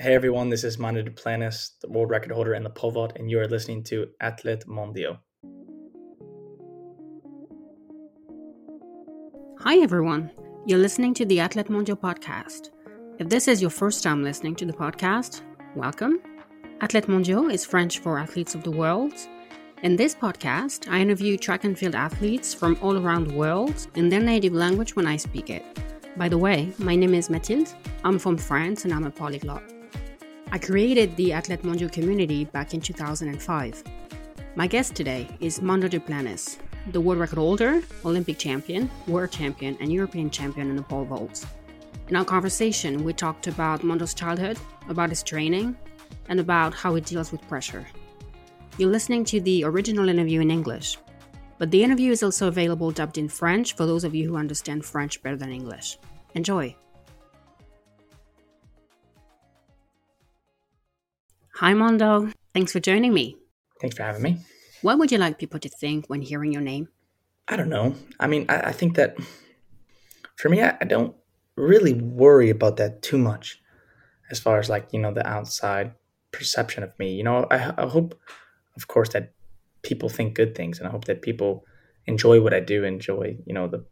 Hey everyone, this is Mondo Duplantis, the world record holder in the pole vault, and you are listening to Athlètes Mondiaux. Hi everyone, you're listening to the Athlètes Mondiaux podcast. If this is your first time listening to the podcast, welcome. Athlètes Mondiaux is French for athletes of the world. In this podcast, I interview track and field athletes from all around the world in their native language when I speak it. By the way, my name is Mathilde. I'm from France and I'm a polyglot. I created the Athlètes Mondiaux community back in 2005. My guest today is Mondo Duplantis, the world record holder, Olympic champion, world champion, and European champion in the pole vault. In our conversation, we talked about Mondo's childhood, about his training, and about how he deals with pressure. You're listening to the original interview in English, but the interview is also available dubbed in French for those of you who understand French better than English. Enjoy! Hi, Mondo. Thanks for joining me. Thanks for having me. What would you like people to think when hearing your name? I don't know. I mean, I, I think that for me, I, I don't really worry about that too much as far as like, you know, the outside perception of me. You know, I, I hope, of course, that people think good things and I hope that people enjoy what I do, enjoy, you know, the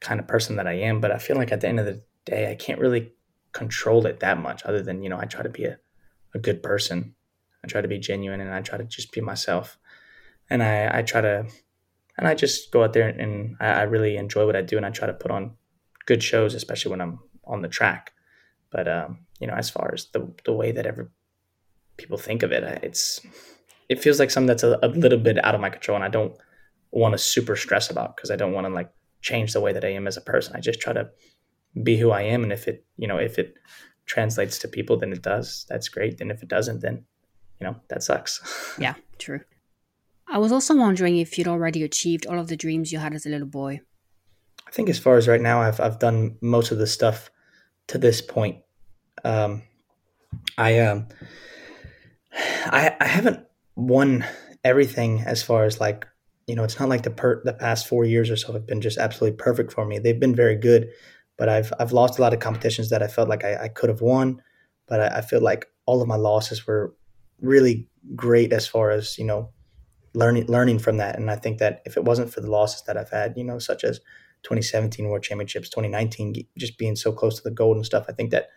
kind of person that I am. But I feel like at the end of the day, I can't really control it that much other than, you know, I try to be a a good person. I try to be genuine and I try to just be myself. And I, I try to, and I just go out there and I, I really enjoy what I do and I try to put on good shows, especially when I'm on the track. But, um, you know, as far as the, the way that ever people think of it, it's, it feels like something that's a, a little bit out of my control and I don't want to super stress about because I don't want to like change the way that I am as a person. I just try to be who I am. And if it, you know, if it translates to people, then it does. That's great. And if it doesn't, then you know that sucks. yeah, true. I was also wondering if you'd already achieved all of the dreams you had as a little boy. I think as far as right now, I've I've done most of the stuff to this point. Um, I um, I I haven't won everything as far as like you know. It's not like the per the past four years or so have been just absolutely perfect for me. They've been very good, but I've I've lost a lot of competitions that I felt like I, I could have won, but I, I, feel like all of my losses were really great as far as you know learning learning from that. And I think that if it wasn't for the losses that I've had, you know, such as 2017 World Championships, 2019, just being so close to the gold and stuff, I think that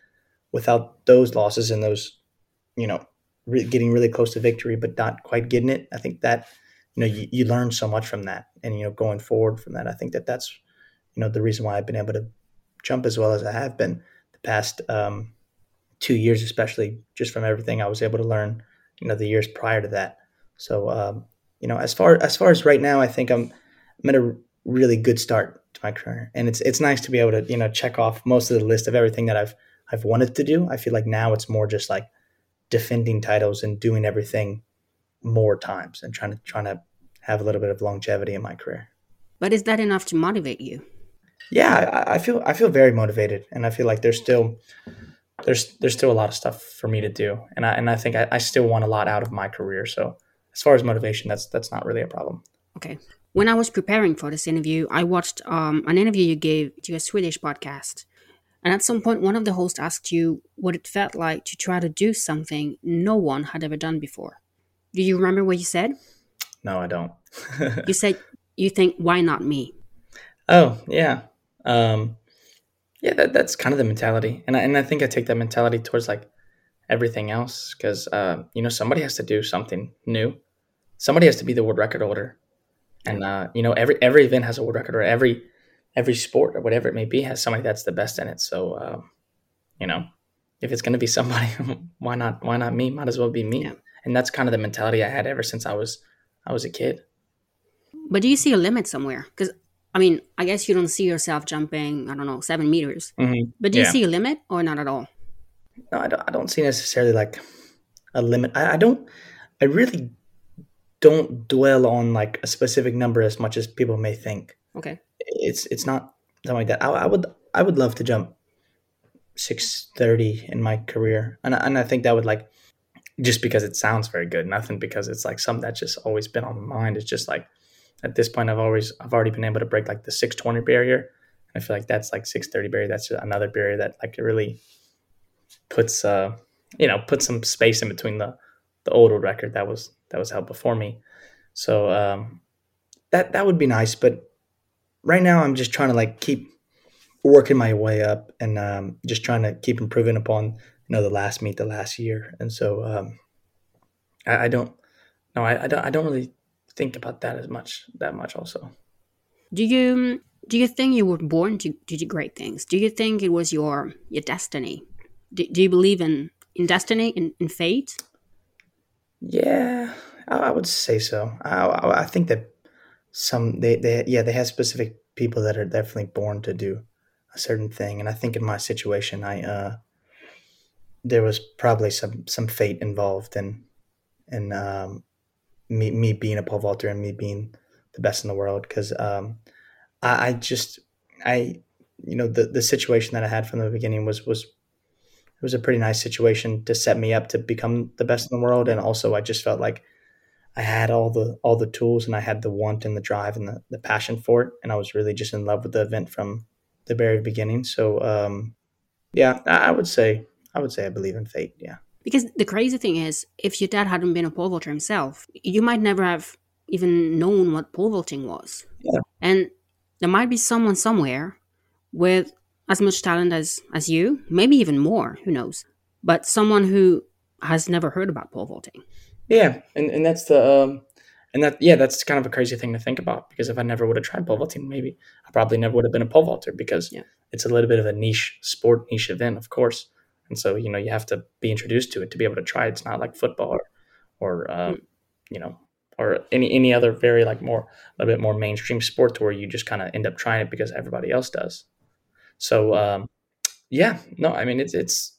without those losses and those, you know, re- getting really close to victory but not quite getting it, I think that you know you, you learn so much from that, and you know going forward from that, I think that that's you know the reason why I've been able to jump as well as I have been the past um, two years, especially just from everything I was able to learn, you know, the years prior to that. So, um, you know, as far as far as right now, I think I'm I'm at a really good start to my career, and it's it's nice to be able to you know check off most of the list of everything that I've I've wanted to do. I feel like now it's more just like defending titles and doing everything more times and trying to trying to have a little bit of longevity in my career. But is that enough to motivate you? Yeah, I, I feel I feel very motivated, and I feel like there's still there's there's still a lot of stuff for me to do, and I and I think I, I still want a lot out of my career. So as far as motivation, that's that's not really a problem. Okay. When I was preparing for this interview, I watched um, an interview you gave to a Swedish podcast. And at some point, one of the hosts asked you what it felt like to try to do something no one had ever done before. Do you remember what you said? No, I don't. you said, You think, why not me? Oh, yeah. Um, yeah, that, that's kind of the mentality, and I, and I think I take that mentality towards like everything else because uh, you know somebody has to do something new, somebody has to be the world record holder, and uh, you know every every event has a world record or every every sport or whatever it may be has somebody that's the best in it. So um, you know if it's going to be somebody, why not why not me? Might as well be me. Yeah. And that's kind of the mentality I had ever since I was I was a kid. But do you see a limit somewhere? Because I mean, I guess you don't see yourself jumping, I don't know, seven meters. Mm-hmm. But do you see a limit or not at all? No, I don't, I don't see necessarily like a limit. I, I don't, I really don't dwell on like a specific number as much as people may think. Okay. It's, it's not something like that. I, I would, I would love to jump 630 in my career. And, and I think that would like, just because it sounds very good, nothing because it's like something that's just always been on my mind. It's just like, at this point I've always I've already been able to break like the 620 barrier. I feel like that's like 630 barrier. That's another barrier that like really puts uh you know put some space in between the the older record that was that was held before me. So um, that that would be nice. But right now, I'm just trying to like keep working my way up and um, just trying to keep improving upon you know the last meet the last year. And so um, I, I, don't no I, I don't I don't really think about that as much that much also. Do you do you think you were born to, to do great things? Do you think it was your your destiny? Do, do you believe in in destiny in, in fate? Yeah, I, I would say so. I, I think that some they, they yeah they have specific people that are definitely born to do a certain thing, and I think in my situation, I uh, there was probably some some fate involved in in um, me me being a pole vaulter and me being the best in the world. Because um, I, I just I you know the the situation that I had from the beginning was was it was a pretty nice situation to set me up to become the best in the world. And also I just felt like I had all the all the tools and I had the want and the drive and the, the passion for it. And I was really just in love with the event from the very beginning. So um, yeah I would say I would say I believe in fate. Yeah because the crazy thing is if your dad hadn't been a pole vaulter himself you might never have even known what pole vaulting was yeah. and there might be someone somewhere with as much talent as as you, maybe even more, who knows. But someone who has never heard about pole vaulting. Yeah, and, and that's the um and that yeah, that's kind of a crazy thing to think about because if I never would have tried pole vaulting, maybe I probably never would have been a pole vaulter because yeah. it's a little bit of a niche sport, niche event, of course. And so, you know, you have to be introduced to it to be able to try. It's not like football or, or um, mm. you know, or any any other very like more a little bit more mainstream sport to where you just kind of end up trying it because everybody else does. So um, yeah, no, I mean it's it's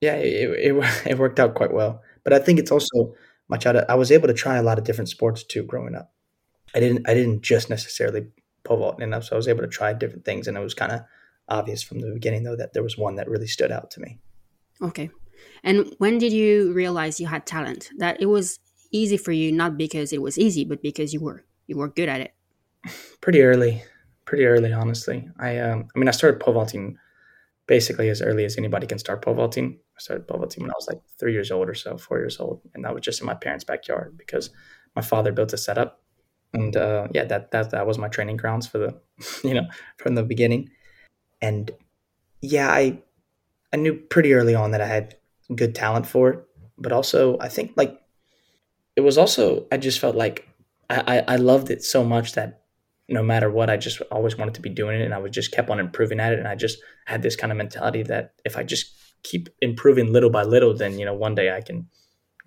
yeah, it, it, it worked out quite well. But I think it's also much out of, I was able to try a lot of different sports too growing up. I didn't I didn't just necessarily pole vault enough, so I was able to try different things, and it was kind of obvious from the beginning though that there was one that really stood out to me. Okay. And when did you realize you had talent? That it was easy for you not because it was easy but because you were you were good at it pretty early pretty early honestly i um i mean i started pole vaulting basically as early as anybody can start pole vaulting i started pole vaulting when i was like three years old or so four years old and that was just in my parents backyard because my father built a setup and uh, yeah that, that that was my training grounds for the you know from the beginning and yeah i i knew pretty early on that i had good talent for it but also i think like it was also I just felt like I, I, I loved it so much that no matter what, I just always wanted to be doing it, and I was just kept on improving at it, and I just had this kind of mentality that if I just keep improving little by little, then you know one day I can,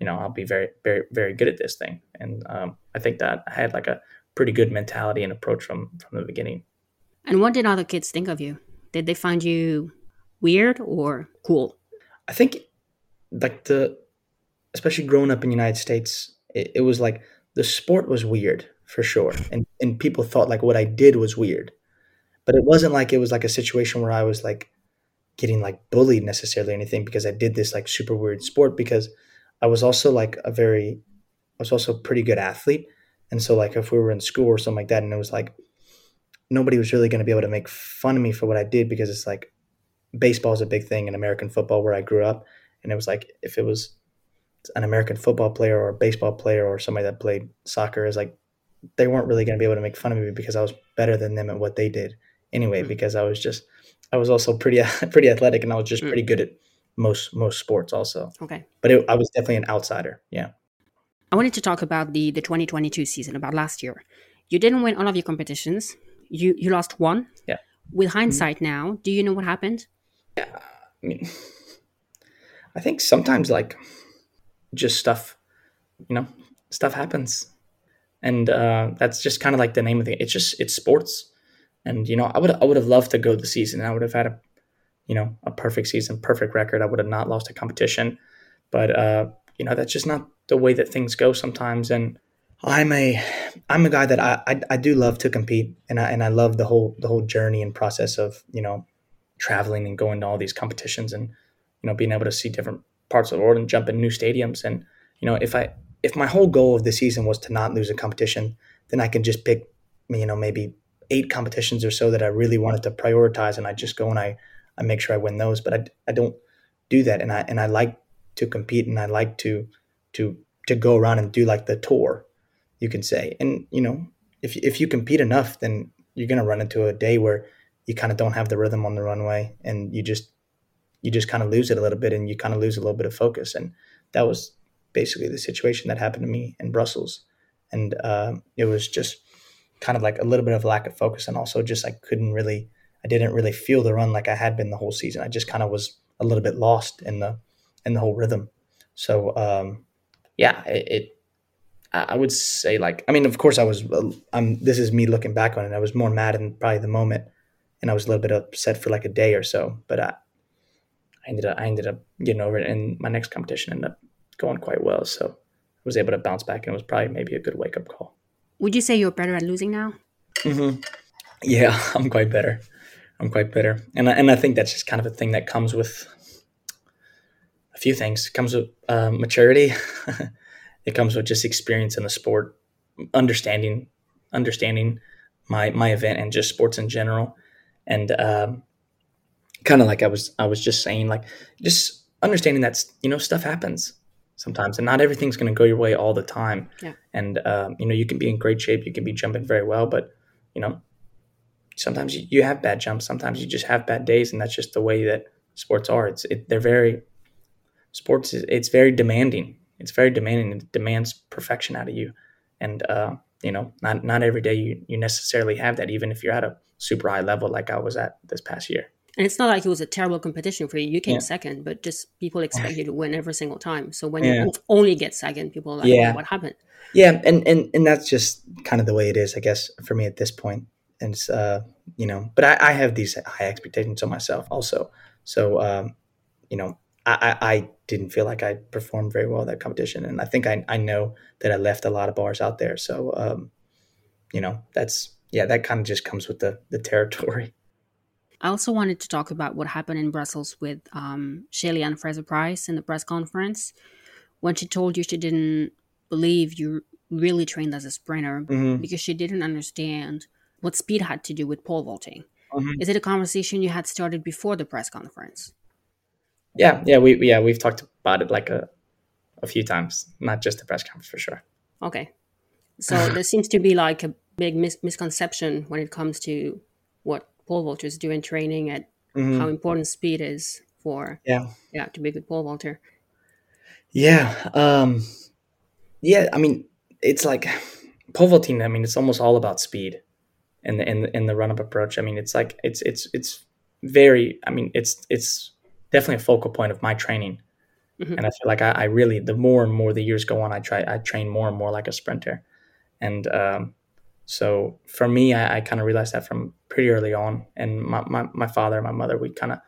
you know, I'll be very very very good at this thing, and um, I think that I had like a pretty good mentality and approach from from the beginning. And what did other kids think of you? Did they find you weird or cool? I think like the especially growing up in the United States, it, it was like the sport was weird for sure, and and people thought like what I did was weird, but it wasn't like it was like a situation where I was like getting like bullied necessarily or anything because I did this like super weird sport because I was also like a very I was also a pretty good athlete. And so like if we were in school or something like that and it was like nobody was really going to be able to make fun of me for what I did because it's like baseball is a big thing in American football where I grew up and it was like if it was an American football player or a baseball player or somebody that played soccer is like they weren't really going to be able to make fun of me because I was better than them at what they did anyway mm. because I was just I was also pretty pretty athletic and I was just mm. pretty good at most most sports also. Okay. But it, I was definitely an outsider. Yeah. I wanted to talk about the the 2022 season about last year. You didn't win all of your competitions. You you lost one. Yeah. With hindsight mm-hmm. now, do you know what happened? Yeah. I mean I think sometimes like just stuff, you know, stuff happens, and uh, that's just kind of like the name of the. It's just it's sports, and you know, I would I would have loved to go the season. I would have had a, you know, a perfect season, perfect record. I would have not lost a competition, but uh, you know, that's just not the way that things go sometimes. And I'm a I'm a guy that I, I, I do love to compete, and I and I love the whole the whole journey and process of you know traveling and going to all these competitions and you know being able to see different parts of the world and jump in new stadiums. And you know, if I if my whole goal of the season was to not lose a competition, then I can just pick you know maybe eight competitions or so that I really wanted to prioritize, and I just go and I I make sure I win those. But I I don't do that, and I and I like to compete and I like to to to go around and do like the tour, you can say. And you know, if if you compete enough, then you're gonna run into a day where you kind of don't have the rhythm on the runway and you just you just kind of lose it a little bit and you kind of lose a little bit of focus. And that was basically the situation that happened to me in Brussels. And uh, it was just kind of like a little bit of lack of focus and also just I couldn't really I didn't really feel the run like I had been the whole season. I just kind of was a little bit lost in the in the whole rhythm. So um, yeah, it, it, I would say like I mean of course I was I'm this is me looking back on it. I was more mad in probably the moment, and I was a little bit upset for like a day or so. But I, I ended up I ended up getting over it, and my next competition ended up going quite well. So I was able to bounce back, and it was probably maybe a good wake up call. Would you say you're better at losing now? Mm-hmm. Yeah, I'm quite better. I'm quite better, and I, and I think that's just kind of a thing that comes with a few things. It comes with uh, maturity. it comes with just experience in the sport, understanding understanding my my event and just sports in general, and um, kind of like I was I was just saying, like just understanding that you know stuff happens sometimes, and not everything's going to go your way all the time. Yeah. And um, you know you can be in great shape, you can be jumping very well, but you know sometimes you, you have bad jumps, sometimes you just have bad days, and that's just the way that sports are. It's it, they're very sports is it's very demanding. It's very demanding. It demands perfection out of you, and uh, you know, not not every day you you necessarily have that. Even if you're at a super high level like I was at this past year. And it's not like it was a terrible competition for you. You came yeah. second, but just people expect you to win every single time. So when yeah. you only get second, people are like, yeah. what happened? Yeah, and, and and that's just kind of the way it is, I guess, for me at this point. And it's, uh, you know, but I, I have these high expectations of myself also. So, um, you know, I, I didn't feel like I performed very well that competition, and I think I, I know that I left a lot of bars out there. So, um, you know, that's yeah, that kind of just comes with the the territory. I also wanted to talk about what happened in Brussels with um, Shelly-Ann Fraser-Pryce in the press conference when she told you she didn't believe you really trained as a sprinter mm-hmm. because she didn't understand what speed had to do with pole vaulting. Mm-hmm. Is it a conversation you had started before the press conference? Yeah, yeah, we yeah we've talked about it like a a few times, not just the press conference for sure. Okay, so there seems to be like a big mis- misconception when it comes to what pole vaulters do in training and mm-hmm. how important speed is for yeah yeah to be a good pole vaulter. Yeah, um, yeah. I mean, it's like pole vaulting. I mean, it's almost all about speed in the in the, in the run up approach. I mean, it's like it's it's it's very. I mean, it's it's definitely a focal point of my training. Mm-hmm. And I feel like I, I, really, the more and more the years go on, I try, I train more and more like a sprinter. And um, so for me, I, I kind of realized that from pretty early on. And my, my, my father and my mother, we kind of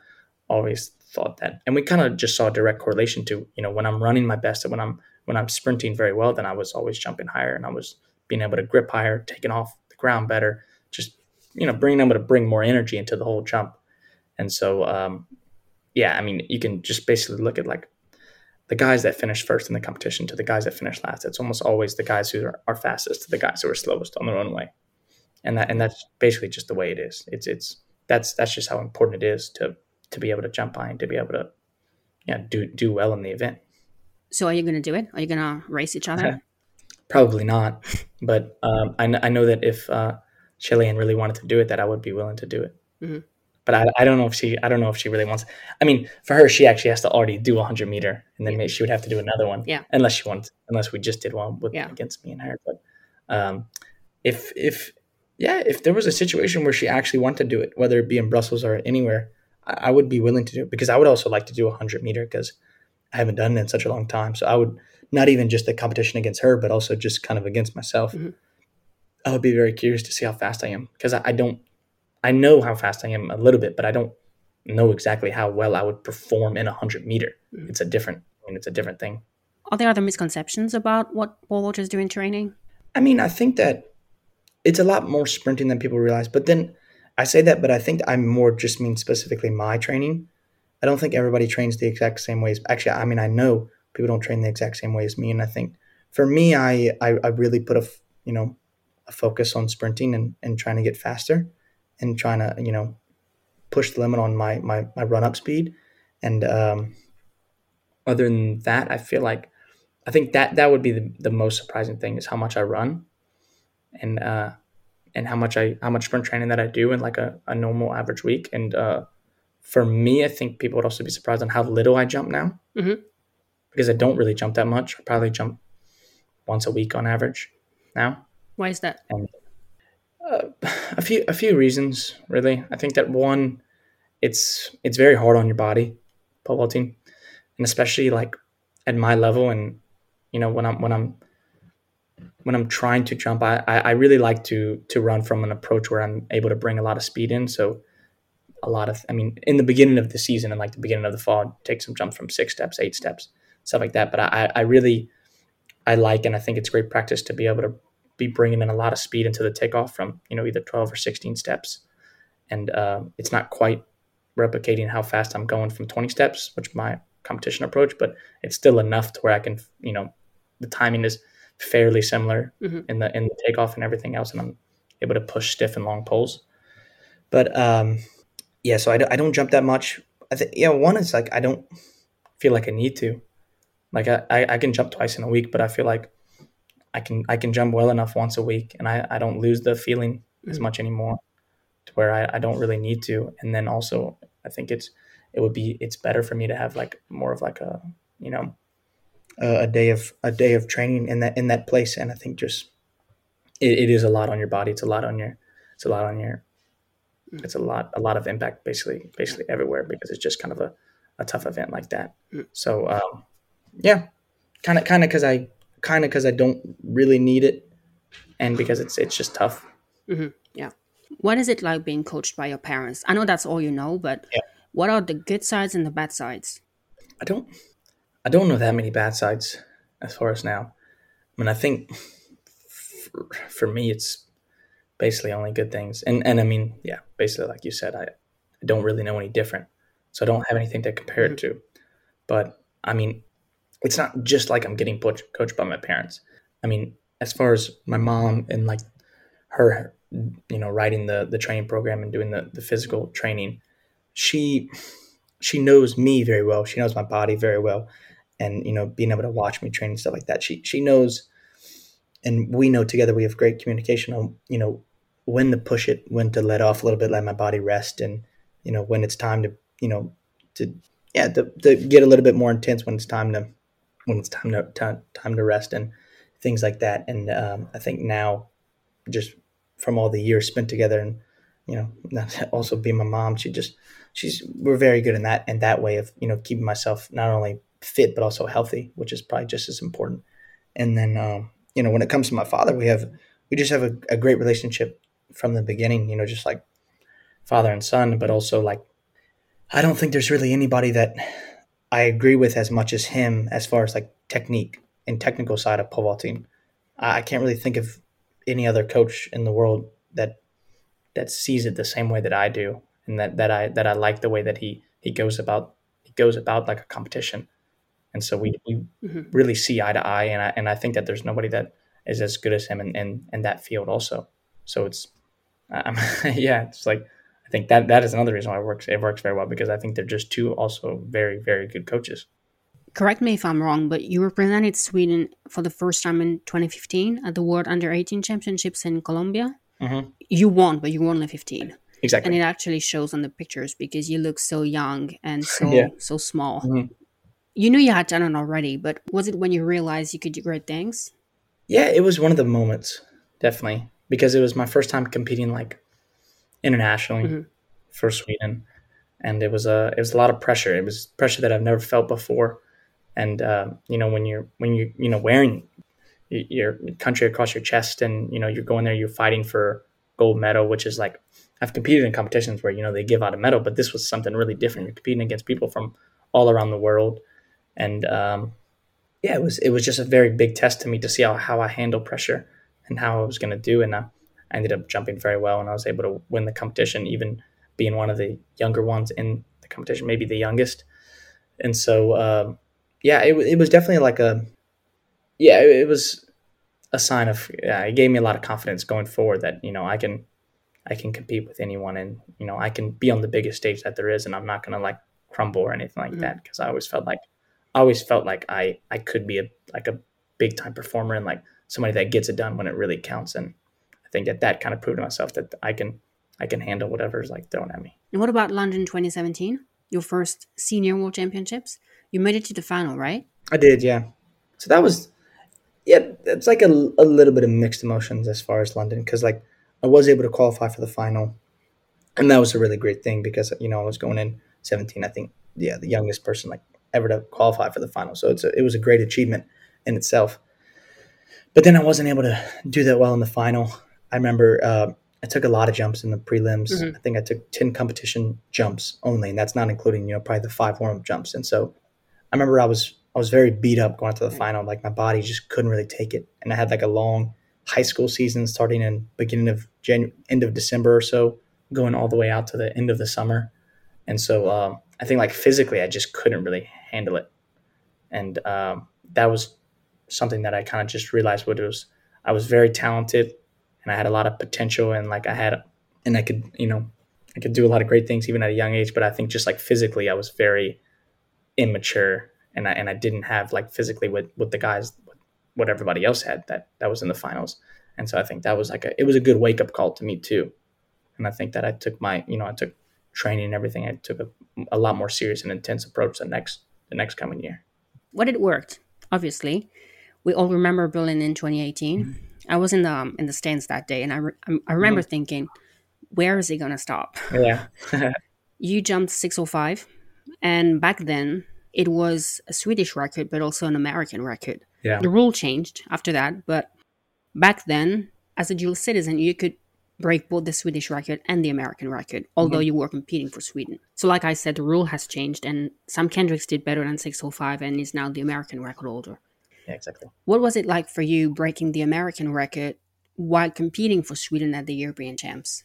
always thought that. And we kind of just saw a direct correlation to, you know, when I'm running my best and when I'm, when I'm sprinting very well, then I was always jumping higher and I was being able to grip higher, taking off the ground better, just, you know, being able to bring more energy into the whole jump. And so um, yeah, I mean, you can just basically look at like the guys that finish first in the competition to the guys that finish last. It's almost always the guys who are, are fastest to the guys who are slowest on their own way, and that and that's basically just the way it is. It's it's that's that's just how important it is to to be able to jump high and to be able to yeah do do well in the event. So are you going to do it? Are you going to race each other? Probably not, but um, I, I know that if uh, Shelly-Ann really wanted to do it, that I would be willing to do it. Mm-hmm but I, I don't know if she I don't know if she really wants. I mean, for her, she actually has to already do a hundred meter, and then yeah. maybe she would have to do another one. Yeah. Unless she wants, unless we just did one with yeah. against me and her. But um, if if yeah, if there was a situation where she actually wanted to do it, whether it be in Brussels or anywhere, I, I would be willing to do it because I would also like to do a hundred meter because I haven't done it in such a long time. So I would not even just the competition against her, but also just kind of against myself. Mm-hmm. I would be very curious to see how fast I am because I, I don't I know how fast I am a little bit, but I don't know exactly how well I would perform in a hundred meter. Mm. It's a different, I mean, it's a different thing. Are there other misconceptions about what pole vaulters do in training? I mean, I think that it's a lot more sprinting than people realize. But then I say that, but I think I more just mean specifically my training. I don't think everybody trains the exact same ways. Actually, I mean, I know people don't train the exact same way as me, and I think for me, I I, I really put a you know a focus on sprinting and, and trying to get faster and trying to you know push the limit on my my, my run up speed and um, other than that, I feel like I think that that would be the, the most surprising thing is how much I run, and uh, and how much I how much sprint training that I do in like a, a normal average week. And uh, for me, I think people would also be surprised on how little I jump now, Mhm. because I don't really jump that much. I probably jump once a week on average now. Why is that? A few a few reasons really. I think that one, it's it's very hard on your body, pole vaulting, and especially like at my level and you know when I'm when I'm when I'm trying to jump, I, I really like to to run from an approach where I'm able to bring a lot of speed in. So a lot of I mean in the beginning of the season and like the beginning of the fall, take some jumps from six steps, eight steps, stuff like that. But I I really I like and I think it's great practice to be able to be bringing in a lot of speed into the takeoff from you know either 12 or 16 steps. And uh, it's not quite replicating how fast i'm going from 20 steps which my competition approach but it's still enough to where i can you know the timing is fairly similar Mhm. in the in the takeoff and everything else and i'm able to push stiff and long poles. But um yeah so i, don't- I don't jump that much. I think yeah one is like i don't feel like i need to. Like I I can jump twice in a week but i feel like I can I can jump well enough once a week, and I, I don't lose the feeling as Mhm. much anymore, to where I, I don't really need to. And then also, I think it's it would be it's better for me to have like more of like a you know a, a day of a day of training in that in that place. And I think just it, it is a lot on your body. It's a lot on your it's a lot on your Mm. it's a lot a lot of impact basically basically everywhere because it's just kind of a, a tough event like that. Mm. So um, yeah, kind of kind of because I kind of because I don't really need it, and because it's it's just tough. Mm-hmm. Yeah. What is it like being coached by your parents? I know that's all you know, but Yeah. what are the good sides and the bad sides? I don't I don't know that many bad sides as far as now. I mean, I think for, for me it's basically only good things, and and I mean, yeah, basically like you said, I, I don't really know any different, so I don't have anything to compare it mm-hmm. to. But I mean, it's not just like I'm getting coached coached by my parents. I mean, as far as my mom and like her, you know, writing the the training program and doing the the physical training, she she knows me very well. She knows my body very well, and you know, being able to watch me train and stuff like that. She she knows, and we know together. We have great communication on you know when to push it, when to let off a little bit, let my body rest, and you know when it's time to you know to yeah to, to get a little bit more intense when it's time to when it's time to time, time to rest and things like that. And um, I think now, just from all the years spent together, and you know, also being my mom, she just she's we're very good in that in that way of you know keeping myself not only fit but also healthy, which is probably just as important. And then um, you know when it comes to my father, we have we just have a, a great relationship from the beginning. You know, just like father and son, but also like I don't think there's really anybody that I agree with as much as him as far as like technique and technical side of pole vaulting. I can't really think of any other coach in the world that that sees it the same way that I do, and that, that I that I like the way that he he goes about he goes about like a competition, and so we, we Mhm. really see eye to eye, and I and I think that there's nobody that is as good as him in in, in that field also. So it's um, yeah, it's like I think that that is another reason why it works it works very well because I think they're just two also very very good coaches. Correct me if I'm wrong, but you represented Sweden for the first time in 2015 at the World Under 18 Championships in Colombia. Mhm. You won, but you were only 15. Exactly. And it actually shows on the pictures because you look so young and so Yeah. so small. Mhm. You knew you had done it already, but was it when you realized you could do great things? Yeah, it was one of the moments, definitely, because it was my first time competing like internationally Mhm. for Sweden, and it was a it was a lot of pressure. It was pressure that I've never felt before, and uh, you know when you're when you you know wearing your country across your chest, and you know you're going there, you're fighting for gold medal, which is like I've competed in competitions where you know they give out a medal, but this was something really different. You're competing against people from all around the world, and um, yeah, it was it was just a very big test to me to see how, how I handle pressure and how I was going to do. And uh, I ended up jumping very well, and I was able to win the competition, even being one of the younger ones in the competition, maybe the youngest. And so, um, yeah, it, it was definitely like a yeah, it, it was a sign of yeah, it gave me a lot of confidence going forward that you know I can I can compete with anyone, and you know I can be on the biggest stage that there is, and I'm not going to like crumble or anything like Mhm. that because I always felt like I always felt like I I could be a like a big time performer and like somebody that gets it done when it really counts. And think that that kind of proved to myself that I can I can handle whatever's like thrown at me. And what about London 2017? Your first senior world championships? You made it to the final, right? I did, yeah. So that was yeah, it's like a, a little bit of mixed emotions as far as London because like I was able to qualify for the final, and that was a really great thing because you know I was going in 17. I think yeah, the youngest person like ever to qualify for the final. So it's a, it was a great achievement in itself. But then I wasn't able to do that well in the final. I remember uh, I took a lot of jumps in the prelims. Mm-hmm. I think I took 10 competition jumps only, and that's not including, you know, probably the five warm up jumps. And so I remember I was I was very beat up going to the final. Like my body just couldn't really take it. And I had like a long high school season starting in beginning of January, end of December or so, going all the way out to the end of the summer. And so um, I think like physically, I just couldn't really handle it. And um, that was something that I kind of just realized what it was. I was very talented and I had a lot of potential and like I had, and I could, you know, I could do a lot of great things even at a young age. But I think just like physically, I was very immature and I, and I didn't have like physically what, what the guys, what everybody else had that, that was in the finals. And so I think that was like a, it was a good wake up call to me too. And I think that I took my, you know, I took training and everything. I took a, a lot more serious and intense approach the next, the next coming year. What it worked, obviously. We all remember Berlin in 2018. Mm-hmm. I was in the um, in the stands that day, and I re- I remember mm-hmm. thinking, "Where is he gonna stop?" Yeah. you jumped 605, and back then it was a Swedish record, but also an American record. Yeah. The rule changed after that, but back then, as a dual citizen, you could break both the Swedish record and the American record, although mm-hmm. you were competing for Sweden. So, like I said, the rule has changed, and Sam Kendricks did better than 605 and is now the American record holder. Yeah, exactly. What was it like for you breaking the American record while competing for Sweden at the European Champs?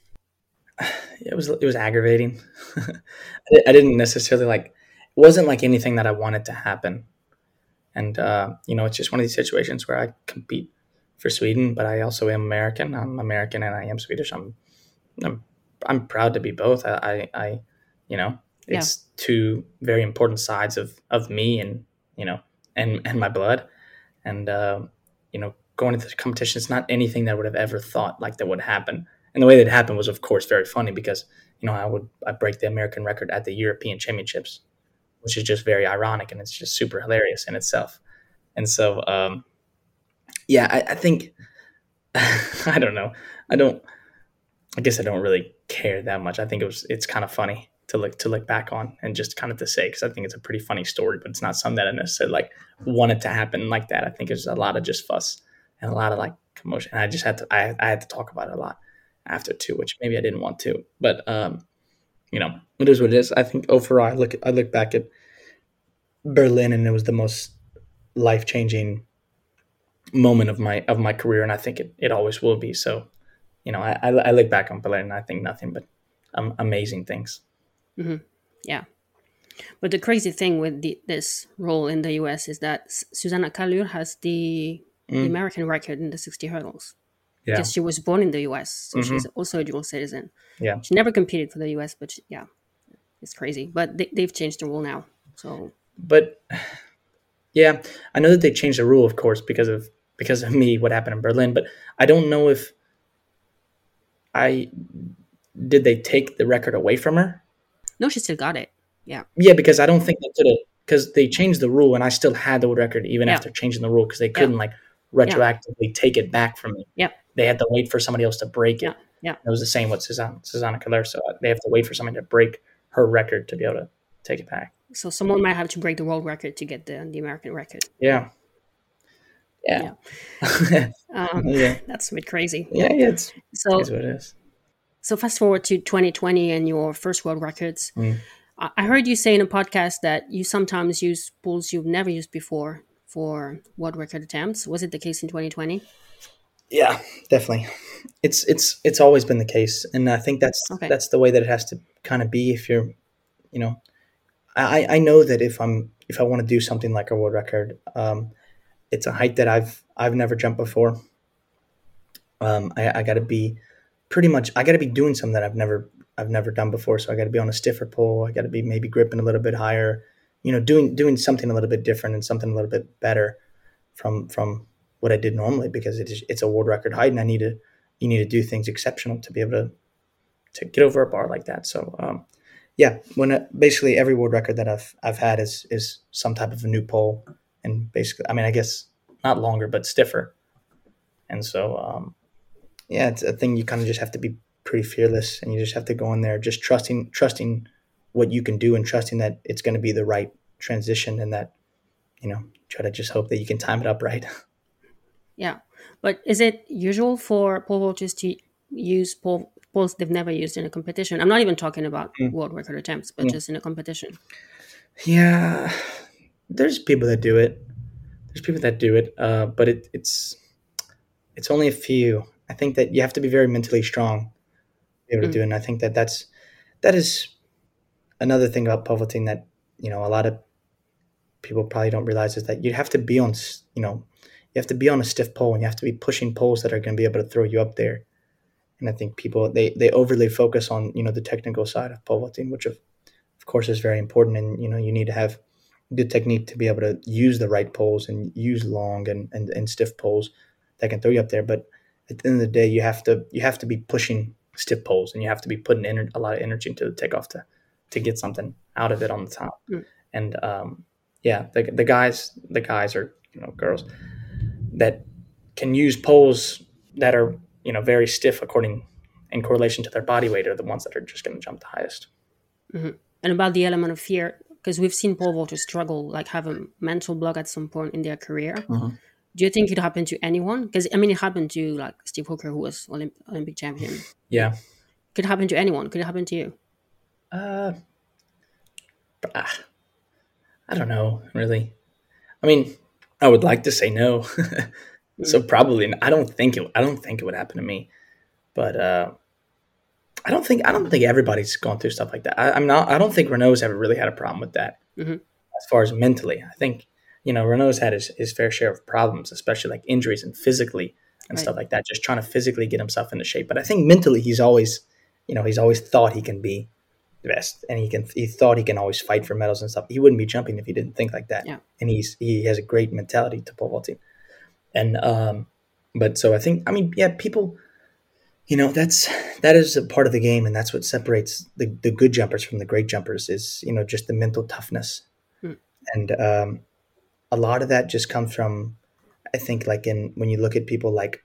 It was it was aggravating. I didn't necessarily like it wasn't like anything that I wanted to happen. And uh, you know, it's just one of these situations where I compete for Sweden, but I also am American. I'm American and I am Swedish. I'm I'm, I'm proud to be both. I, I, I you know, it's yeah. two very important sides of of me and you know and and my blood. And uh, you know, going into the competition, it's not anything that I would have ever thought like that would happen. And the way that happened was, of course, very funny because you know I would I break the American record at the European Championships which is just very ironic and it's just super hilarious in itself. And so, um, yeah, I, I think I don't know. I don't. I guess I don't really care that much. I think it was. It's kind of funny to look to look back on and just kind of to say because I think it's a pretty funny story, but it's not something that I necessarily like wanted to happen like that. I think it's a lot of just fuss and a lot of like commotion. And I just had to. I, I had to talk about it a lot after too, which maybe I didn't want to. But um, you know, it is what it is. I think overall, I look I look back at Berlin, and it was the most life changing moment of my of my career, and I think it, it always will be. So, you know, I, I, look back on Berlin, and I think nothing but um, amazing things. Mm-hmm. Yeah. But the crazy thing with the, this role in the US is that Susanna Kallur has the, mm. the American record in the 60 hurdles yeah. because she was born in the US, so mm-hmm. she's also a dual citizen. Yeah, she never competed for the US, but she, yeah, it's crazy. But they, they've changed the rule now, so. But yeah, I know that they changed the rule, of course, because of because of me, what happened in Berlin. But I don't know if I did they take the record away from her. No, she still got it. Yeah. Yeah, because I don't think they could have because they changed the rule and I still had the record even yeah. after changing the rule because they couldn't yeah. like retroactively yeah. take it back from me. Yeah they had to wait for somebody else to break it. Yeah. yeah. It was the same with Susanna, Susanna Kallur. So they have to wait for somebody to break her record to be able to take it back. So someone might have to break the world record to get the, the American record. Yeah. Yeah. Yeah. um, yeah. That's a bit crazy. Yeah, yeah it's, so, it's what it is. So fast forward to 2020 and your first world records. Mm. I heard you say in a podcast that you sometimes use bulls you've never used before for world record attempts. Was it the case in 2020? Yeah, definitely. It's it's it's always been the case, and I think that's okay. that's the way that it has to kind of be. If you're, you know, I I know that if I'm if I want to do something like a world record, um, it's a height that I've I've never jumped before. Um, I, I got to be pretty much I got to be doing something that I've never I've never done before. So I got to be on a stiffer pole. I got to be maybe gripping a little bit higher. you know doing doing something a little bit different and something a little bit better from from what I did normally because it is it's a world record height and I need to you need to do things exceptional to be able to to get over a bar like that. So um, yeah, when basically every world record that I've I've had is is some type of a new pole and basically I mean I guess not longer but stiffer, and so um, yeah, it's a thing you kind of just have to be pretty fearless and you just have to go in there just trusting trusting what you can do and trusting that it's going to be the right transition and that you know try to just hope that you can time it up right. Yeah, but is it usual for pole vaulters to use pole poles they've never used in a competition? I'm not even talking about mm. world record attempts, but mm. just in a competition. Yeah, there's people that do it. There's people that do it, uh, but it, it's it's only a few. I think that you have to be very mentally strong to be able to mm. do it. And I think that that's that is another thing about pole vaulting that you know a lot of people probably don't realize is that you have to be on you know you have to be on a stiff pole and you have to be pushing poles that are going to be able to throw you up there and i think people they they overly focus on you know the technical side of pole vaulting which of, of course is very important and you know you need to have good technique to be able to use the right poles and use long and, and, and stiff poles that can throw you up there but at the end of the day you have to you have to be pushing stiff poles and you have to be putting in a lot of energy into the takeoff to to get something out of it on the top. Mm. And um, yeah, the, the guys, the guys are you know girls that can use poles that are you know very stiff according in correlation to their body weight are the ones that are just going to jump the highest. Mm-hmm. And about the element of fear, because we've seen pole vaulters struggle, like have a mental block at some point in their career. Mm-hmm. Do you think it happened to anyone? Because I mean, it happened to like Steve Hooker, who was Olymp- Olympic champion. Yeah. Could happen to anyone. Could it happen to you? Uh, ah, I don't know, really. I mean, I would like to say no. so mm. probably I don't think it I don't think it would happen to me. But uh I don't think I don't think everybody's gone through stuff like that. I, am not I don't think Renaud's ever really had a problem with that. Mm-hmm. As far as mentally. I think, you know, Renaud's had his, his fair share of problems, especially like injuries and physically and right. stuff like that, just trying to physically get himself into shape. But I think mentally he's always you know, he's always thought he can be the best, and he can. He thought he can always fight for medals and stuff. He wouldn't be jumping if he didn't think like that. Yeah. And he's he has a great mentality to pole vaulting, and um, but so I think I mean yeah, people, you know, that's that is a part of the game, and that's what separates the the good jumpers from the great jumpers is you know just the mental toughness, hmm. and um, a lot of that just comes from, I think like in when you look at people like,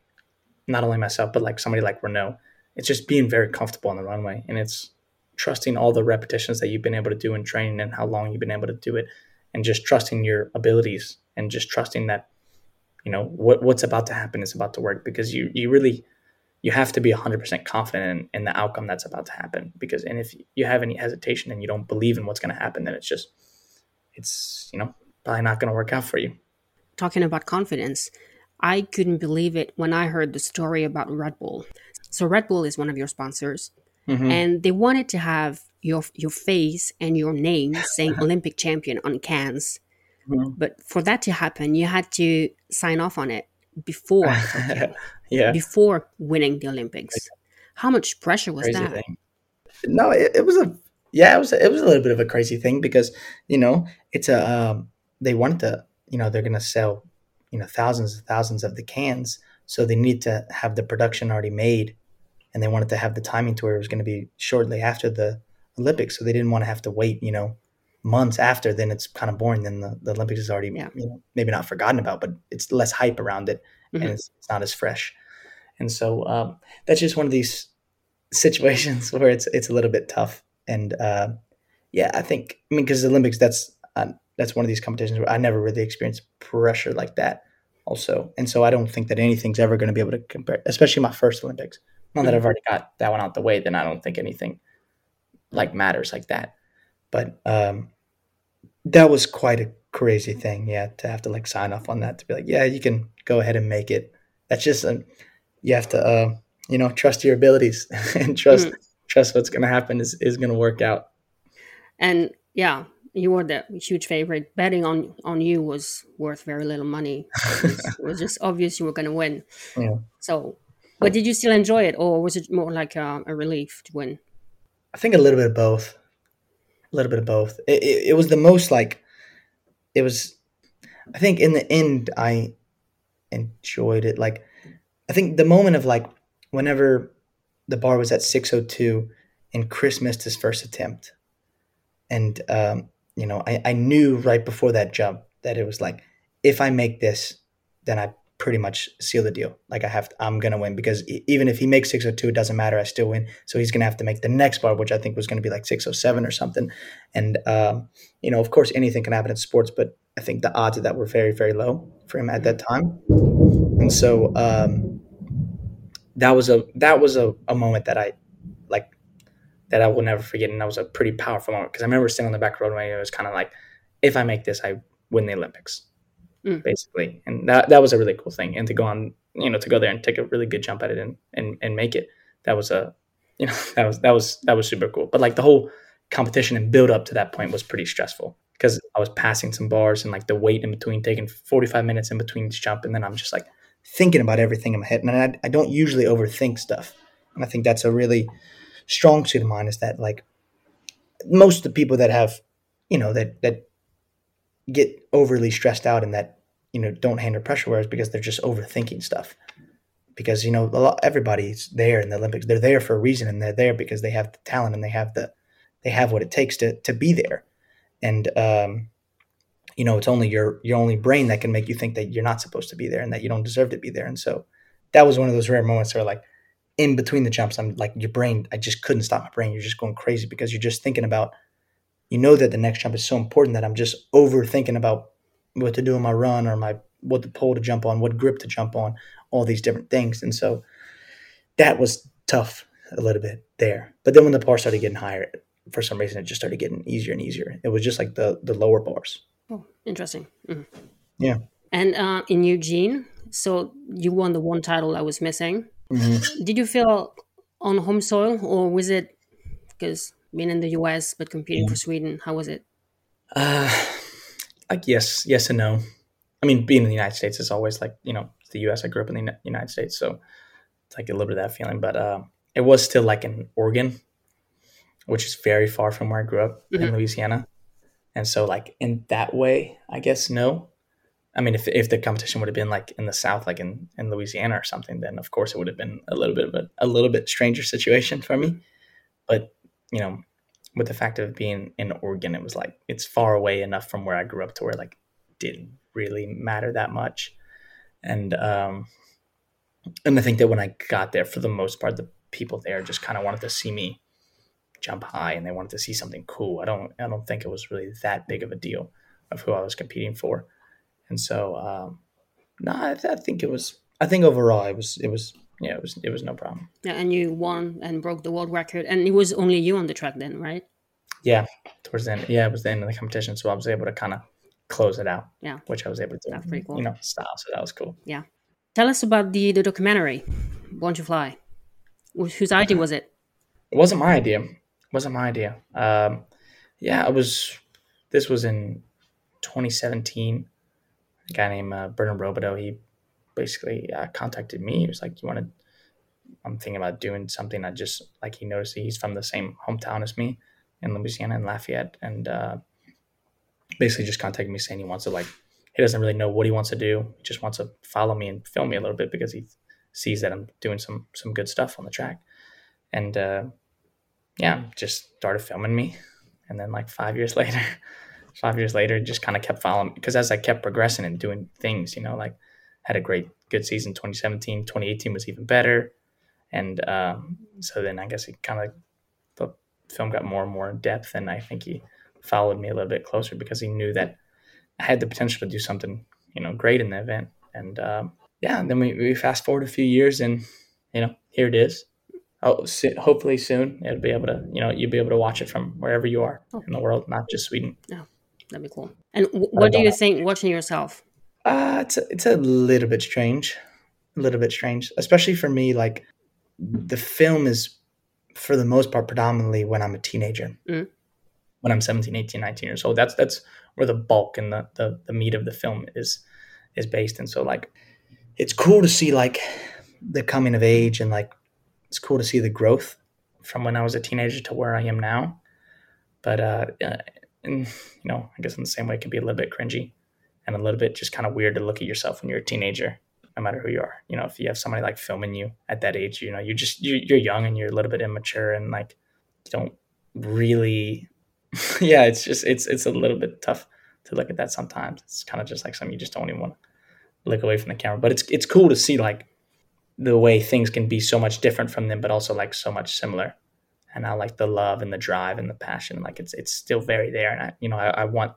not only myself but like somebody like Renaud, it's just being very comfortable on the runway, and it's trusting all the repetitions that you've been able to do in training and how long you've been able to do it and just trusting your abilities and just trusting that you know what what's about to happen is about to work because you you really you have to be 100% confident in, in the outcome that's about to happen because and if you have any hesitation and you don't believe in what's going to happen then it's just it's you know probably not going to work out for you talking about confidence i couldn't believe it when i heard the story about red bull so red bull is one of your sponsors mm-hmm. and they wanted to have your your face and your name saying Olympic champion on cans. Mm-hmm. But for that to happen, you had to sign off on it before, yeah, before winning the Olympics. How much pressure was crazy that? Thing. No, it, it, was a yeah, it was a, it was a little bit of a crazy thing because you know it's a um, they wanted to you know they're gonna sell you know thousands and thousands of the cans, so they need to have the production already made and they wanted to have the timing to where it was going to be shortly after the Olympics, so they didn't want to have to wait, you know, months after. Then it's kind of boring. Then the, the Olympics is already, yeah. you know, maybe not forgotten about, but it's less hype around it, mm-hmm. and it's, it's, not as fresh. And so um, that's just one of these situations where it's it's a little bit tough. And uh, yeah, I think I mean because the Olympics, that's uh, that's one of these competitions where I never really experienced pressure like that. Also, and so I don't think that anything's ever going to be able to compare, especially my first Olympics. Now that I've already got that one out the way, then I don't think anything like matters like that. But um, that was quite a crazy thing, yeah, to have to like sign off on that to be like, yeah, you can go ahead and make it. That's just a, you have to, uh, you know, trust your abilities and trust mm. trust what's going to happen is is going to work out. And yeah, you were the huge favorite. Betting on on you was worth very little money. It was, it was just obvious you were going to win. Yeah. So but did you still enjoy it, or was it more like a, a relief to win? I think a little bit of both. A little bit of both. It, it, it, was the most like it was I think in the end I enjoyed it. Like I think the moment of like whenever the bar was at 602 and Chris missed his first attempt. And um, you know, I, I knew right before that jump that it was like, if I make this, then I pretty much seal the deal. Like I have, I'm gonna win because even if he makes 602, it doesn't matter. I still win. So he's gonna have to make the next bar, which I think was gonna be like 607 or something. And um, you know, of course, anything can happen in sports, but I think the odds of that were very, very low for him at that time. And so um, that was a that was a, a moment that I that I will never forget, and that was a pretty powerful moment because I remember sitting on the back road and it was kind of like, if I make this, I win the Olympics, mm. basically, and that that was a really cool thing. And to go on, you know, to go there and take a really good jump at it and and, and make it, that was a, you know, that was that was that was super cool. But like the whole competition and build up to that point was pretty stressful because I was passing some bars and like the wait in between, taking forty five minutes in between each jump, and then I'm just like thinking about everything in my head, and I, I don't usually overthink stuff, and I think that's a really strong suit of mine is that like most of the people that have you know that that get overly stressed out and that you know don't handle pressure is because they're just overthinking stuff. Because you know lot, everybody's there in the olympics. They're there for a reason and they're there because they have the talent and they have the they have what it takes to to be there. And um you know it's only your your only brain that can make you think that you're not supposed to be there and that you don't deserve to be there. And so that was one of those rare moments where like in between the jumps, I'm like your brain. I just couldn't stop my brain. You're just going crazy because you're just thinking about. You know that the next jump is so important that I'm just overthinking about what to do in my run or my what the pole to jump on, what grip to jump on, all these different things, and so that was tough a little bit there. But then when the bar started getting higher, for some reason it just started getting easier and easier. It was just like the the lower bars. Oh, interesting. Mm-hmm. Yeah. And uh, in Eugene, so you won the one title I was missing. Mm-hmm. Did you feel on home soil, or was it because being in the US but competing yeah. for Sweden? How was it? Uh, like yes, yes and no. I mean, being in the United States is always like you know the U.S. I grew up in the United States, so it's like a little bit of that feeling. But uh, it was still like in Oregon, which is very far from where I grew up mm-hmm. in Louisiana, and so like in that way, I guess no. I mean, if, if the competition would have been like in the South, like in, in Louisiana or something, then of course it would have been a little bit of a, a little bit stranger situation for me. But, you know, with the fact of being in Oregon, it was like, it's far away enough from where I grew up to where like didn't really matter that much. And, um, and I think that when I got there, for the most part, the people there just kind of wanted to see me jump high and they wanted to see something cool. I don't, I don't think it was really that big of a deal of who I was competing for. And so, um, no, I, I think it was. I think overall, it was. It was. Yeah, it was. It was no problem. Yeah, and you won and broke the world record, and it was only you on the track then, right? Yeah, towards the end. Yeah, it was the end of the competition, so I was able to kind of close it out. Yeah, which I was able to. That's pretty cool. You know, style. So that was cool. Yeah. Tell us about the the documentary, Born to Fly. Whose idea was it? It wasn't my idea. It wasn't my idea. Um, yeah, it was. This was in 2017 a guy named uh, Bernard Robideau, he basically uh, contacted me. He was like, "You want to?" I'm thinking about doing something. I just like he noticed he's from the same hometown as me in Louisiana in Lafayette, and uh, basically just contacted me saying he wants to like he doesn't really know what he wants to do. He just wants to follow me and film me a little bit because he sees that I'm doing some some good stuff on the track, and uh, yeah, just started filming me, and then like five years later five years later, just kind of kept following because as I kept progressing and doing things, you know, like had a great, good season 2017, 2018 was even better. And um, so then I guess he kind of, the film got more and more in depth. And I think he followed me a little bit closer because he knew that I had the potential to do something, you know, great in the event. And um, yeah, then we, we fast forward a few years and, you know, here it is. Oh, hopefully soon it'll be able to, you know, you'll be able to watch it from wherever you are okay. in the world, not just Sweden. Yeah. That'd be cool. And w- what do you think watching yourself? Uh, it's a, it's a little bit strange, a little bit strange, especially for me. Like the film is, for the most part, predominantly when I'm a teenager, mm. when I'm 17, 18, 19 years old. That's that's where the bulk and the, the the meat of the film is is based. And so like, it's cool to see like the coming of age and like it's cool to see the growth from when I was a teenager to where I am now. But uh, and you know, I guess in the same way, it can be a little bit cringy and a little bit just kind of weird to look at yourself when you're a teenager, no matter who you are. You know, if you have somebody like filming you at that age, you know, you're just you, you're young and you're a little bit immature and like you don't really, yeah, it's just it's it's a little bit tough to look at that sometimes. It's kind of just like something you just don't even want to look away from the camera. But it's it's cool to see like the way things can be so much different from them, but also like so much similar. And I like the love and the drive and the passion. Like it's it's still very there. And I you know I, I want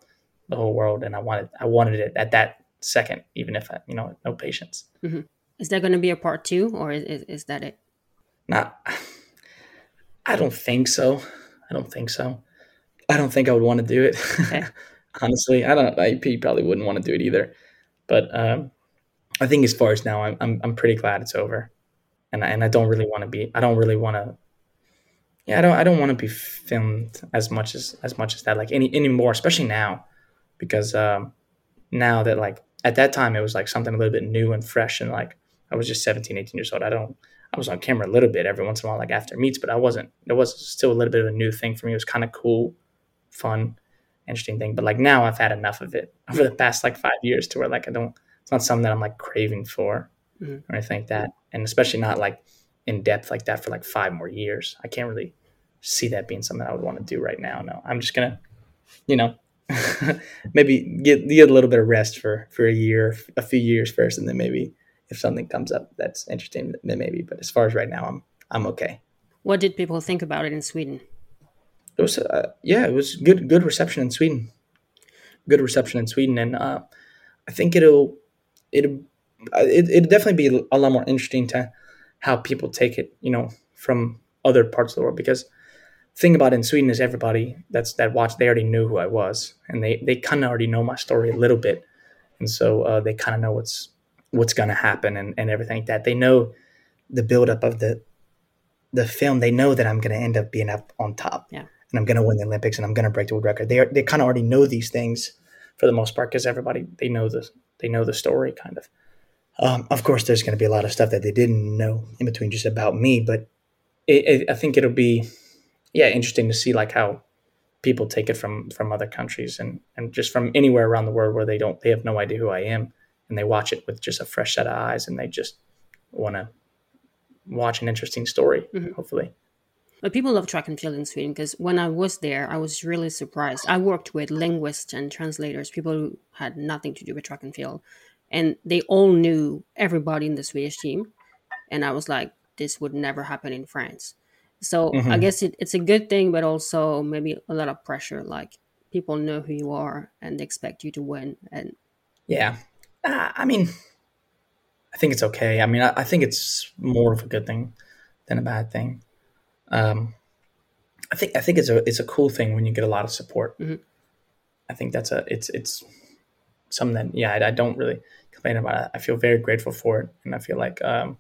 the whole world, and I wanted I wanted it at that second, even if I you know no patience. Mm-hmm. Is there going to be a part two, or is is, is that it? Not. I don't think so. I don't think so. I don't think I would want to do it. Okay. Honestly, I don't. I probably wouldn't want to do it either. But um, I think as far as now, I'm, I'm I'm pretty glad it's over, and I, and I don't really want to be. I don't really want to. Yeah, I don't. I don't want to be filmed as much as as much as that. Like any anymore, especially now, because um, now that like at that time it was like something a little bit new and fresh, and like I was just 17, 18 years old. I don't. I was on camera a little bit every once in a while, like after meets, but I wasn't. It was still a little bit of a new thing for me. It was kind of cool, fun, interesting thing. But like now, I've had enough of it over the past like five years to where like I don't it's not something that I'm like craving for mm-hmm. or anything like that. And especially not like in depth like that for like five more years. I can't really see that being something I would want to do right now. No, I'm just gonna, you know, maybe get get a little bit of rest for for a year, a few years first, and then maybe if something comes up that's interesting, then maybe. But as far as right now, I'm I'm okay. What did people think about it in Sweden? It was uh, yeah, it was good good reception in Sweden. Good reception in Sweden, and uh, I think it'll it'll it it'd definitely be a lot more interesting to how people take it, you know, from other parts of the world. Because the thing about in Sweden is everybody that's that watched they already knew who I was, and they they kind of already know my story a little bit, and so uh, they kind of know what's what's gonna happen and and everything like that. They know the buildup of the the film. They know that I'm gonna end up being up on top, yeah. and I'm gonna win the Olympics, and I'm gonna break the world record. They are, they kind of already know these things for the most part because everybody they know the they know the story kind of. Um, of course, there's going to be a lot of stuff that they didn't know in between just about me, but it, it, I think it'll be, yeah, interesting to see like how people take it from from other countries and and just from anywhere around the world where they don't they have no idea who I am and they watch it with just a fresh set of eyes and they just want to watch an interesting story. Mm-hmm. Hopefully. But people love track and field in Sweden because when I was there, I was really surprised. I worked with linguists and translators, people who had nothing to do with track and field, and they all knew everybody in the Swedish team. And I was like, this would never happen in France. So mm-hmm. I guess it, it's a good thing, but also maybe a lot of pressure. Like people know who you are and they expect you to win. And yeah, uh, I mean, I think it's okay. I mean, I, I think it's more of a good thing than a bad thing. Um, I think I think it's a it's a cool thing when you get a lot of support. Mm-hmm. I think that's a it's it's something that yeah I, I, don't really complain about it. I feel very grateful for it, and I feel like um,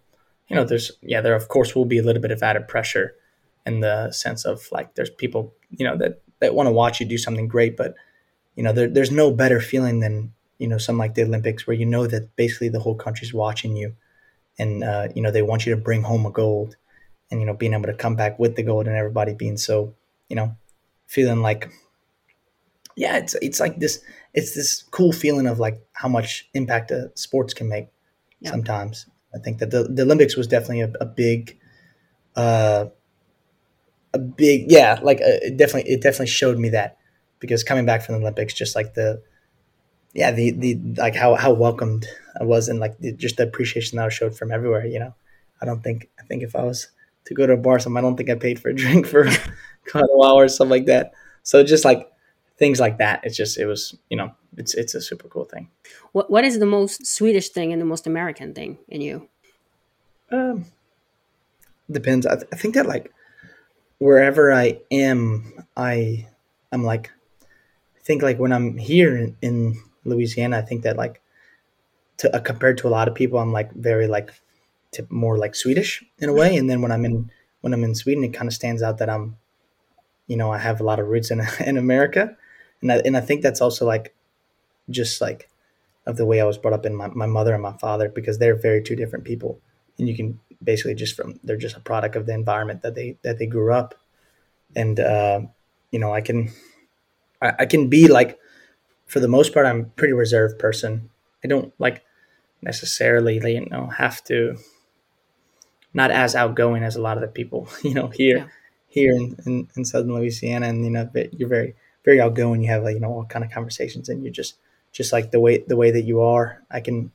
you know there's yeah there of course will be a little bit of added pressure in the sense of like there's people you know that that want to watch you do something great, but you know there, there's no better feeling than you know some like the Olympics where you know that basically the whole country's watching you, and uh, you know they want you to bring home a gold and you know being able to come back with the gold and everybody being so you know feeling like yeah it's it's like this it's this cool feeling of like how much impact a sports can make yeah. sometimes i think that the, the olympics was definitely a, a big uh a big yeah like uh, it definitely it definitely showed me that because coming back from the olympics just like the yeah the the like how how welcomed i was and like the, just the appreciation that i showed from everywhere you know i don't think i think if i was to go to a bar. Some I don't think I paid for a drink for quite a while or something like that. So just like things like that. It's just it was you know it's it's a super cool thing. What what is the most Swedish thing and the most American thing in you? Um, depends. I, th- I think that like wherever I am, I I'm like I think like when I'm here in, in Louisiana, I think that like to uh, compared to a lot of people, I'm like very like to more like Swedish in a way. And then when I'm in when I'm in Sweden, it kind of stands out that I'm, you know, I have a lot of roots in in America, and I, and I think that's also like, just like, of the way I was brought up in my, my mother and my father because they're very two different people, and you can basically just from they're just a product of the environment that they that they grew up, and uh, you know I can I, I can be like, for the most part, I'm a pretty reserved person. I don't like necessarily, you know, have to not as outgoing as a lot of the people, you know, here yeah. here in, in, in, southern Louisiana, and you know, you're very very outgoing. You have like you know all kind of conversations, and you just just like the way the way that you are. I can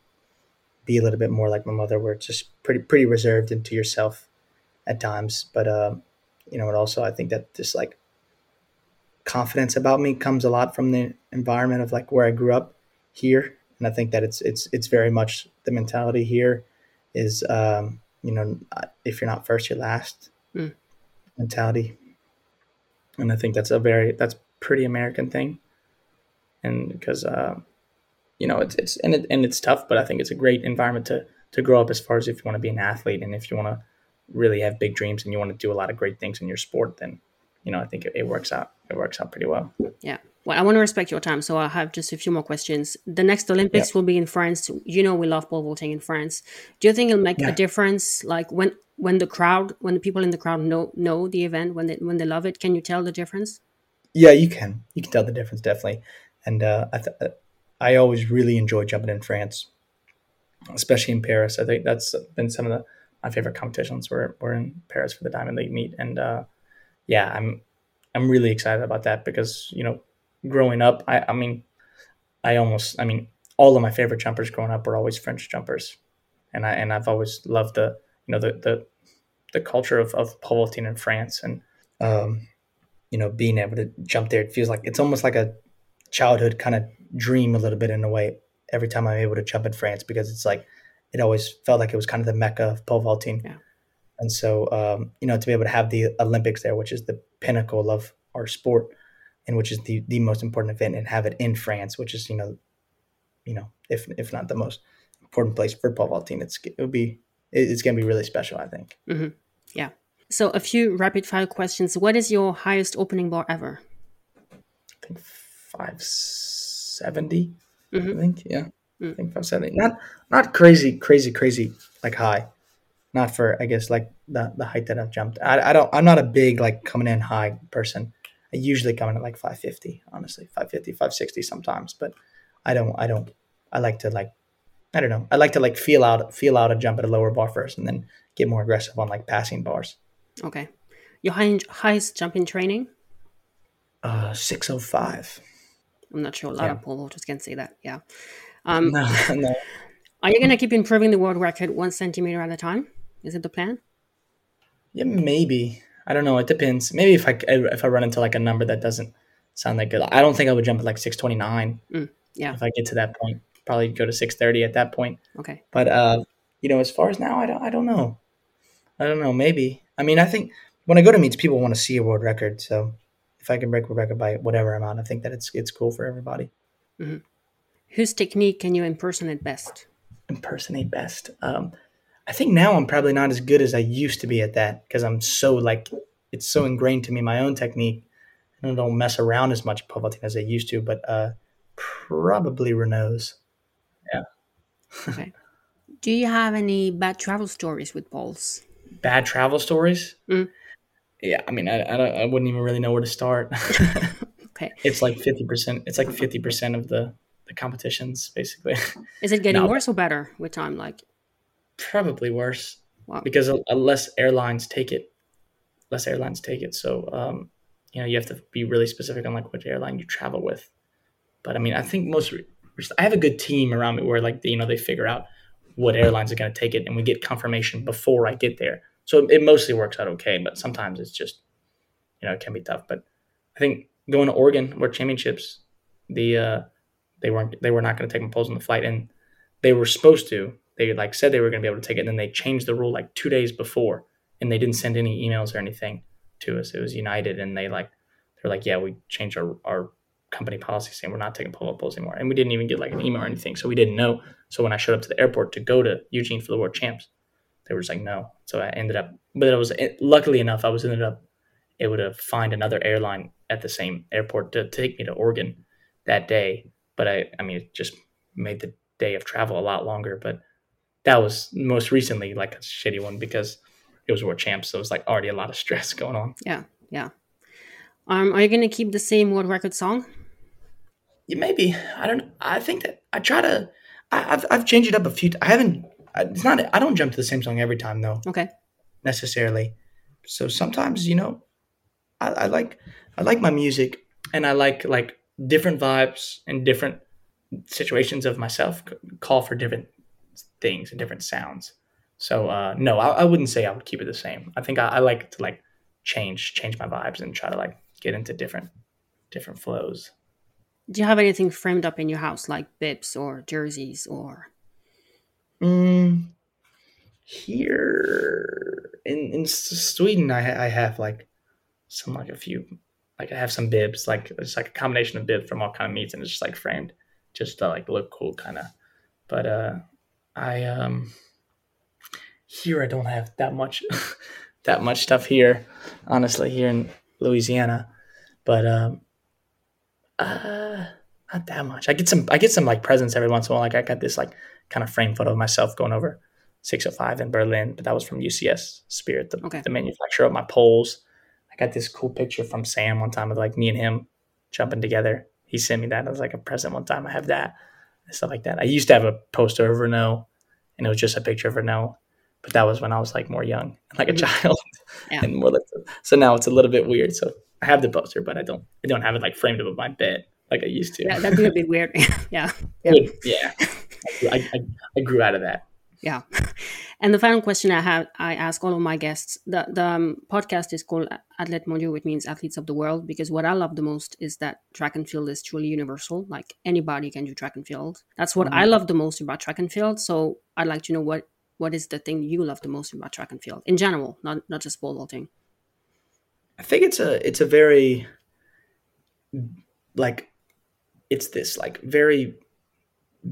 be a little bit more like my mother, where it's just pretty pretty reserved into yourself at times. But um, you know, it also I think that just like confidence about me comes a lot from the environment of like where I grew up here, and I think that it's it's it's very much the mentality here is um, you know if you're not first, you're last mm. mentality, and I think that's a very that's pretty American thing, and because uh, you know it's it's and it, and it's tough, but I think it's a great environment to to grow up as far as if you want to be an athlete and if you want to really have big dreams and you want to do a lot of great things in your sport, then you know I think it, it works out. It works out pretty well. Yeah. Well, I want to respect your time, so I have just a few more questions. The next Olympics will be in France. You know, we love pole vaulting in France. Do you think it'll make yeah. a difference, like when when the crowd, when the people in the crowd know know the event, when they when they love it? Can you tell the difference? Yeah, you can. You can tell the difference definitely. And uh, I th- uh, I always really enjoy jumping in France, especially in Paris. I think that's been some of the my favorite competitions. We're we're in Paris for the Diamond League meet, and uh, yeah, I'm I'm really excited about that because you know, growing up, I I mean, I almost I mean, all of my favorite jumpers growing up were always French jumpers, and I and I've always loved the you know the the the culture of of pole vaulting in France and um, you know being able to jump there. It feels like it's almost like a childhood kind of dream a little bit in a way every time I'm able to jump in France because it's like it always felt like it was kind of the mecca of pole vaulting. Yeah. And so, um, you know, to be able to have the Olympics there, which is the pinnacle of our sport, and which is the the most important event, and have it in France, which is you know, you know, if if not the most important place for pole vaulting, it's it would be it's going to be really special, I think. Mm-hmm. Yeah. So, a few rapid fire questions. What is your highest opening bar ever? I think five 70 mm-hmm. I think. Yeah. Mm. I think 570. Not not crazy, crazy, crazy like high. Not for I guess like the the height that I've jumped. I, I don't I'm not a big like coming in high person. I usually come in at like 550, honestly. 550, 560 sometimes, but I don't I don't I like to like I don't know. I like to like feel out feel out a jump at a lower bar first and then get more aggressive on like passing bars. Okay. Your high, highest jump in training? Uh 605. I'm not sure a lot yeah. of pole vaulters can say that. Yeah. Um, no, no. Are you going to keep improving the world record one centimeter at a time? Is it the plan? Yeah, maybe. I don't know. It depends. Maybe if I if I run into like a number that doesn't sound that good, I don't think I would jump at like six twenty nine. Mm, yeah. If I get to that point, probably go to six thirty at that point. Okay. But uh, you know, as far as now, I don't. I don't know. I don't know. Maybe. I mean, I think when I go to meets, people want to see a world record. So if I can break a record by whatever amount, I think that it's it's cool for everybody. Mm-hmm. Whose technique can you impersonate best? Impersonate best. Um, I think now I'm probably not as good as I used to be at that because I'm so like it's so ingrained to me my own technique. I don't mess around as much pole vaulting as I used to, but uh, probably Renaud's. Yeah. okay. Do you have any bad travel stories with poles? Bad travel stories? Mm yeah, I mean, I, I, I wouldn't even really know where to start. okay. It's like 50%. It's like 50% of the, the competitions, basically. Is it getting no, worse or better with time? Like, probably worse. Wow. Because less airlines take it, less airlines take it. So, um, you know, you have to be really specific on like which airline you travel with. But I mean, I think most, I have a good team around me where like, you know, they figure out what airlines are going to take it and we get confirmation before I get there. So it mostly works out okay, but sometimes it's just, you know, it can be tough. But I think going to Oregon World Championships, the uh, they weren't they were not going to take my poles on the flight, and they were supposed to. They like said they were going to be able to take it, and then they changed the rule like two days before, and they didn't send any emails or anything to us. It was United, and they like they're like, yeah, we changed our our company policy saying we're not taking pull up poles anymore, and we didn't even get like an email or anything, so we didn't know. So when I showed up to the airport to go to Eugene for the World Champs, they were just like no. So I ended up, but it was luckily enough I was ended up able to find another airline at the same airport to, take me to Oregon that day. But I, I mean, it just made the day of travel a lot longer. But that was most recently like a shitty one because it was world champs, so it was like already a lot of stress going on. Yeah, yeah. Um, are you gonna keep the same world record song? Maybe I don't. I think that I try to. I, have I've changed it up a few. I haven't. It's not. I don't jump to the same song every time though. Okay. Necessarily. So sometimes you know, I, I like I like my music and I like like different vibes and different situations of myself call for different things and different sounds. So uh, no, I, I, wouldn't say I would keep it the same. I think I, I like to like change change my vibes and try to like get into different different flows. Do you have anything framed up in your house, like bibs or jerseys or? Mm, here in in Sweden, I I have like some like a few like I have some bibs, like it's like a combination of bibs from all kind of meats, and it's just like framed, just to like look cool, kind of. But uh, I um here I don't have that much that much stuff here, honestly, here in Louisiana. But um, uh, not that much. I get some. I get some like presents every once in a while. Like I got this like kind of frame photo of myself going over 605 in Berlin, but that was from UCS Spirit, the, okay. the manufacturer of my poles. I got this cool picture from Sam one time of like me and him jumping together. He sent me that as like a present one time. I have that and stuff like that. I used to have a poster of Renaud, and it was just a picture of Renaud but that was when I was like more young, like a mm-hmm. child, yeah. and more like so now it's a little bit weird. So I have the poster, but I don't I don't have it like framed above my bed like I used to. Yeah, that'd be a bit weird. yeah, yeah, yeah. I, I, I grew out of that. Yeah, and the final question I have, I ask all of my guests. The the um, podcast is called Athlètes Mondiaux, which means athletes of the world. Because what I love the most is that track and field is truly universal. Like anybody can do track and field. That's what mm-hmm. I love the most about track and field. So I'd like to know what what is the thing you love the most about track and field in general, not not just pole vaulting? I think it's a it's a very like it's this like very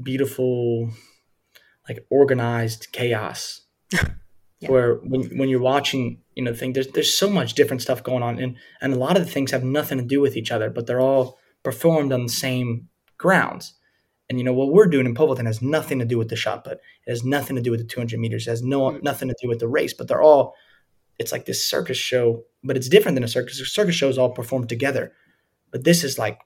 beautiful like organized chaos yeah. where when when you're watching you know thing there's there's so much different stuff going on and and a lot of the things have nothing to do with each other but they're all performed on the same grounds and you know what we're doing in pole vaulting has nothing to do with the shot put. It has nothing to do with the 200 meters. It has no mm. nothing to do with the race. But they're all. It's like this circus show, but it's different than a circus. Circus shows all performed together, but this is like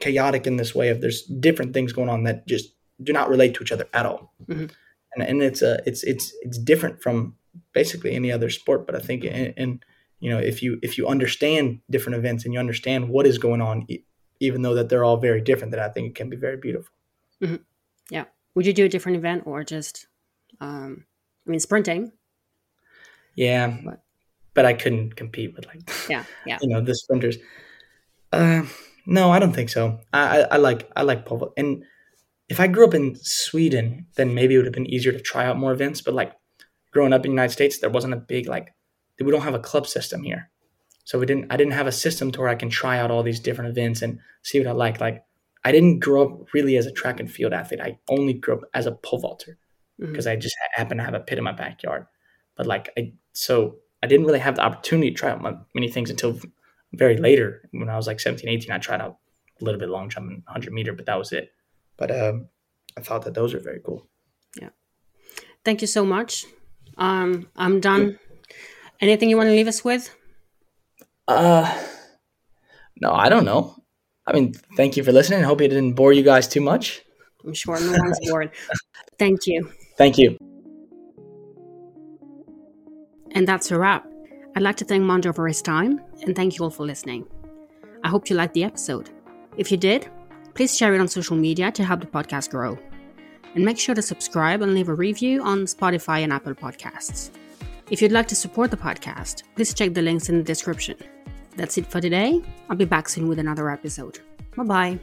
chaotic in this way of there's different things going on that just do not relate to each other at all. Mm-hmm. And and it's a it's it's it's different from basically any other sport. But I think and you know if you if you understand different events and you understand what is going on, even though that they're all very different, that I think it can be very beautiful. Mm-hmm. Yeah. Would you do a different event or just, um, I mean, sprinting? Yeah, but, I couldn't compete with like, yeah, yeah, you know, the sprinters. Uh, no, I don't think so. I, I, I like I like pole and if I grew up in Sweden, then maybe it would have been easier to try out more events. But like growing up in the United States, there wasn't a big like we don't have a club system here, so we didn't. I didn't have a system to where I can try out all these different events and see what I like. Like I didn't grow up really as a track and field athlete. I only grew up as a pole vaulter because mm-hmm. I just happened to have a pit in my backyard. But like I, so I didn't really have the opportunity to try out many things until very later. When I was like 17, 18, I tried out a little bit long jump and 100 meter, but that was it. But um, I thought that those are very cool. Yeah. Thank you so much. Um, I'm done. Anything you want to leave us with? Uh, no, I don't know. I mean, thank you for listening. I hope it didn't bore you guys too much. I'm sure no one's bored. Thank you. Thank you. And that's a wrap. I'd like to thank Mondo for his time and thank you all for listening. I hope you liked the episode. If you did, please share it on social media to help the podcast grow. And make sure to subscribe and leave a review on Spotify and Apple Podcasts. If you'd like to support the podcast, please check the links in the description. That's it for today. I'll be back soon with another episode. Bye bye.